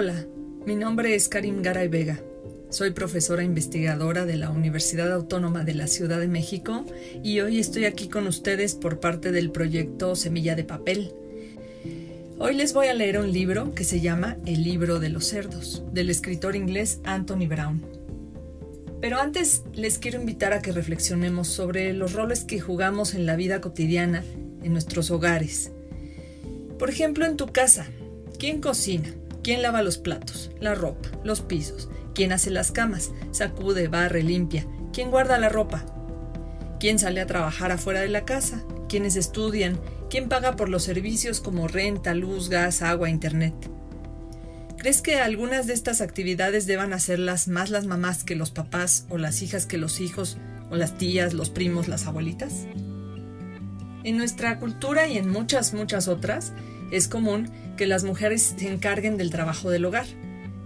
Hola, mi nombre es Karim Garay Vega. Soy profesora investigadora de la Universidad Autónoma de la Ciudad de México y hoy estoy aquí con ustedes por parte del proyecto Semilla de Papel. Hoy les voy a leer un libro que se llama El libro de los cerdos, del escritor inglés Anthony Brown. Pero antes les quiero invitar a que reflexionemos sobre los roles que jugamos en la vida cotidiana, en nuestros hogares. Por ejemplo, en tu casa, ¿quién cocina? ¿Quién lava los platos, la ropa, los pisos? ¿Quién hace las camas? Sacude, barre, limpia. ¿Quién guarda la ropa? ¿Quién sale a trabajar afuera de la casa? ¿Quiénes estudian? ¿Quién paga por los servicios como renta, luz, gas, agua, internet? ¿Crees que algunas de estas actividades deban hacerlas más las mamás que los papás o las hijas que los hijos o las tías, los primos, las abuelitas? En nuestra cultura y en muchas, muchas otras, es común que las mujeres se encarguen del trabajo del hogar.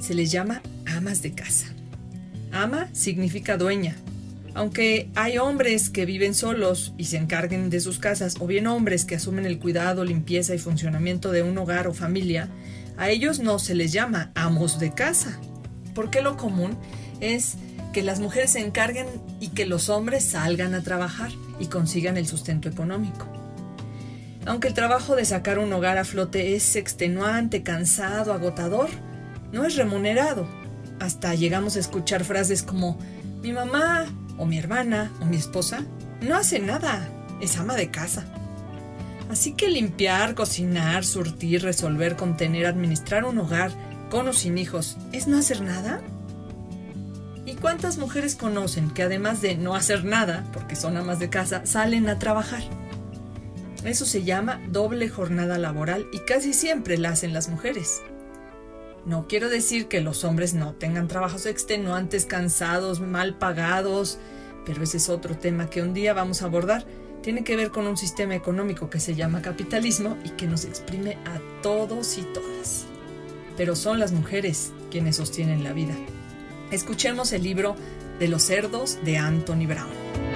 Se les llama amas de casa. Ama significa dueña. Aunque hay hombres que viven solos y se encarguen de sus casas, o bien hombres que asumen el cuidado, limpieza y funcionamiento de un hogar o familia, a ellos no se les llama amos de casa. Porque lo común es que las mujeres se encarguen y que los hombres salgan a trabajar y consigan el sustento económico. Aunque el trabajo de sacar un hogar a flote es extenuante, cansado, agotador, no es remunerado. Hasta llegamos a escuchar frases como mi mamá o mi hermana o mi esposa no hace nada, es ama de casa. Así que limpiar, cocinar, surtir, resolver, contener, administrar un hogar, con o sin hijos, ¿es no hacer nada? ¿Y cuántas mujeres conocen que además de no hacer nada, porque son amas de casa, salen a trabajar? Eso se llama doble jornada laboral y casi siempre la hacen las mujeres. No quiero decir que los hombres no tengan trabajos extenuantes, cansados, mal pagados, pero ese es otro tema que un día vamos a abordar. Tiene que ver con un sistema económico que se llama capitalismo y que nos exprime a todos y todas. Pero son las mujeres quienes sostienen la vida. Escuchemos el libro de los cerdos de Anthony Brown.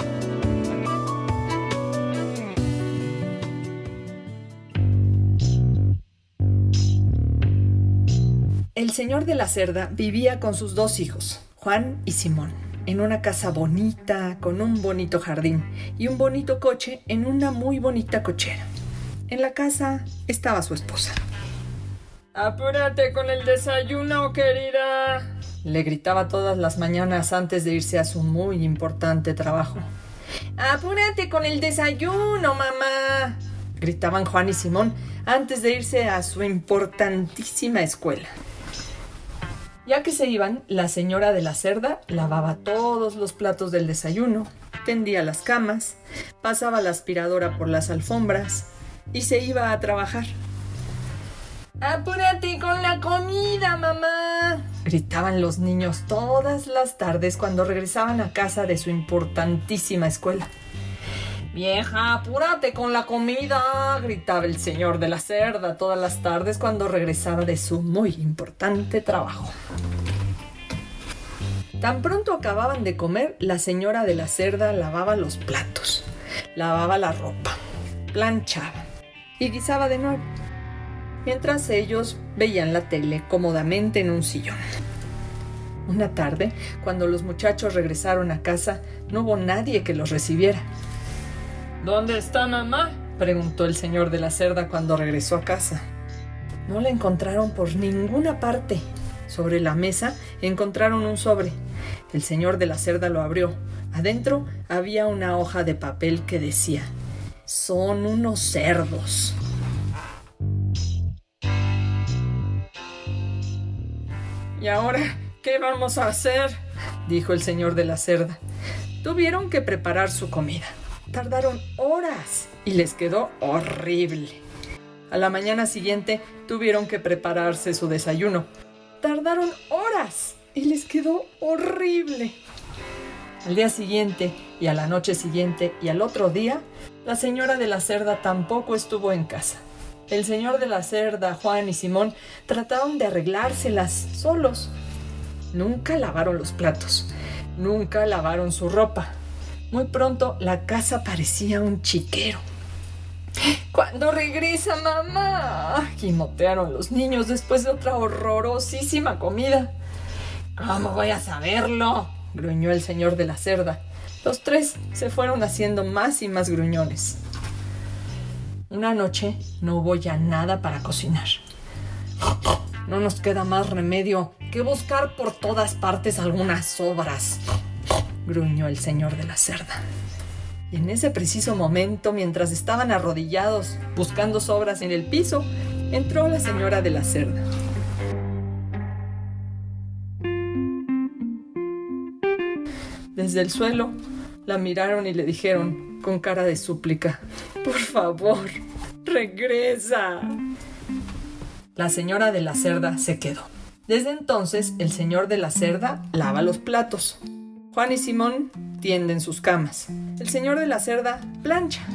Señor de la Cerda vivía con sus dos hijos, Juan y Simón, en una casa bonita, con un bonito jardín y un bonito coche en una muy bonita cochera. En la casa estaba su esposa. Apúrate con el desayuno, querida. Le gritaba todas las mañanas antes de irse a su muy importante trabajo. Apúrate con el desayuno, mamá. Gritaban Juan y Simón antes de irse a su importantísima escuela. Ya que se iban, la señora de la cerda lavaba todos los platos del desayuno, tendía las camas, pasaba la aspiradora por las alfombras y se iba a trabajar. ¡Apúrate con la comida, mamá! gritaban los niños todas las tardes cuando regresaban a casa de su importantísima escuela. Vieja, apúrate con la comida, gritaba el señor de la cerda todas las tardes cuando regresaba de su muy importante trabajo. Tan pronto acababan de comer, la señora de la cerda lavaba los platos, lavaba la ropa, planchaba y guisaba de nuevo, mientras ellos veían la tele cómodamente en un sillón. Una tarde, cuando los muchachos regresaron a casa, no hubo nadie que los recibiera. ¿Dónde está mamá? preguntó el señor de la cerda cuando regresó a casa. No la encontraron por ninguna parte. Sobre la mesa encontraron un sobre. El señor de la cerda lo abrió. Adentro había una hoja de papel que decía, son unos cerdos. ¿Y ahora qué vamos a hacer? dijo el señor de la cerda. Tuvieron que preparar su comida. Tardaron horas y les quedó horrible. A la mañana siguiente tuvieron que prepararse su desayuno. Tardaron horas y les quedó horrible. Al día siguiente y a la noche siguiente y al otro día, la señora de la cerda tampoco estuvo en casa. El señor de la cerda, Juan y Simón trataron de arreglárselas solos. Nunca lavaron los platos, nunca lavaron su ropa, muy pronto la casa parecía un chiquero. ¿Cuándo regresa mamá? Gimotearon los niños después de otra horrorosísima comida. ¿Cómo voy a saberlo? gruñó el señor de la cerda. Los tres se fueron haciendo más y más gruñones. Una noche no hubo ya nada para cocinar. No nos queda más remedio que buscar por todas partes algunas sobras, gruñó el señor de la cerda. Y en ese preciso momento, mientras estaban arrodillados buscando sobras en el piso, entró la señora de la cerda. Desde el suelo la miraron y le dijeron con cara de súplica, por favor, regresa. La señora de la cerda se quedó. Desde entonces el señor de la cerda lava los platos. Juan y Simón tienden sus camas. El señor de la cerda plancha.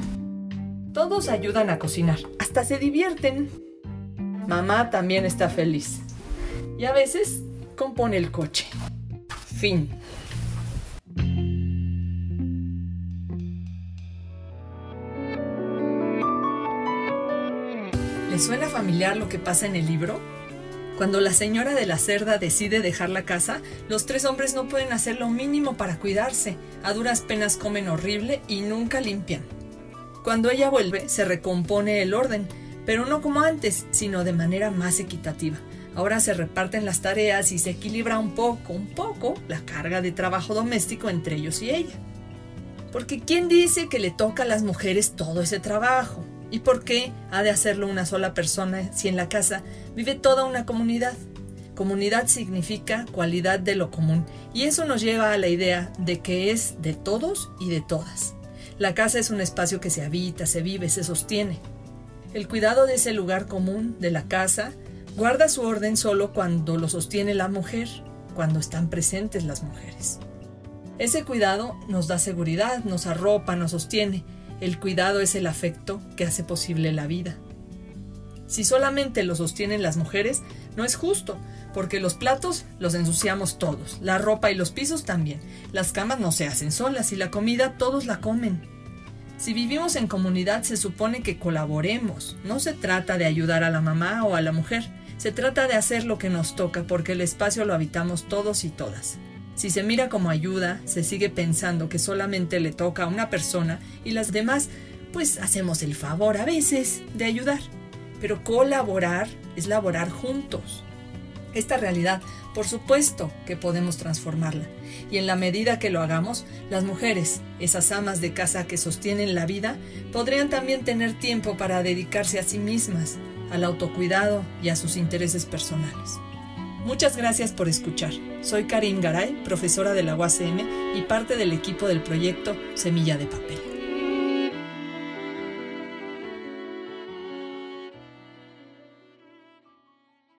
Todos ayudan a cocinar, hasta se divierten. Mamá también está feliz. Y a veces compone el coche. Fin. ¿Le suena familiar lo que pasa en el libro? Cuando la señora de la cerda decide dejar la casa, los tres hombres no pueden hacer lo mínimo para cuidarse. A duras penas comen horrible y nunca limpian. Cuando ella vuelve, se recompone el orden, pero no como antes, sino de manera más equitativa. Ahora se reparten las tareas y se equilibra un poco, un poco, la carga de trabajo doméstico entre ellos y ella. Porque ¿quién dice que le toca a las mujeres todo ese trabajo? ¿Y por qué ha de hacerlo una sola persona si en la casa vive toda una comunidad? Comunidad significa cualidad de lo común y eso nos lleva a la idea de que es de todos y de todas. La casa es un espacio que se habita, se vive, se sostiene. El cuidado de ese lugar común, de la casa, guarda su orden solo cuando lo sostiene la mujer, cuando están presentes las mujeres. Ese cuidado nos da seguridad, nos arropa, nos sostiene, el cuidado es el afecto que hace posible la vida. Si solamente lo sostienen las mujeres, no es justo, porque los platos los ensuciamos todos, la ropa y los pisos también. Las camas no se hacen solas y la comida todos la comen. Si vivimos en comunidad se supone que colaboremos. No se trata de ayudar a la mamá o a la mujer, se trata de hacer lo que nos toca porque el espacio lo habitamos todos y todas. Si se mira como ayuda, se sigue pensando que solamente le toca a una persona y las demás, pues hacemos el favor a veces de ayudar. Pero colaborar es laborar juntos. Esta realidad, por supuesto que podemos transformarla. Y en la medida que lo hagamos, las mujeres, esas amas de casa que sostienen la vida, podrían también tener tiempo para dedicarse a sí mismas, al autocuidado y a sus intereses personales. Muchas gracias por escuchar. Soy Karim Garay, profesora de la UACM y parte del equipo del proyecto Semilla de Papel.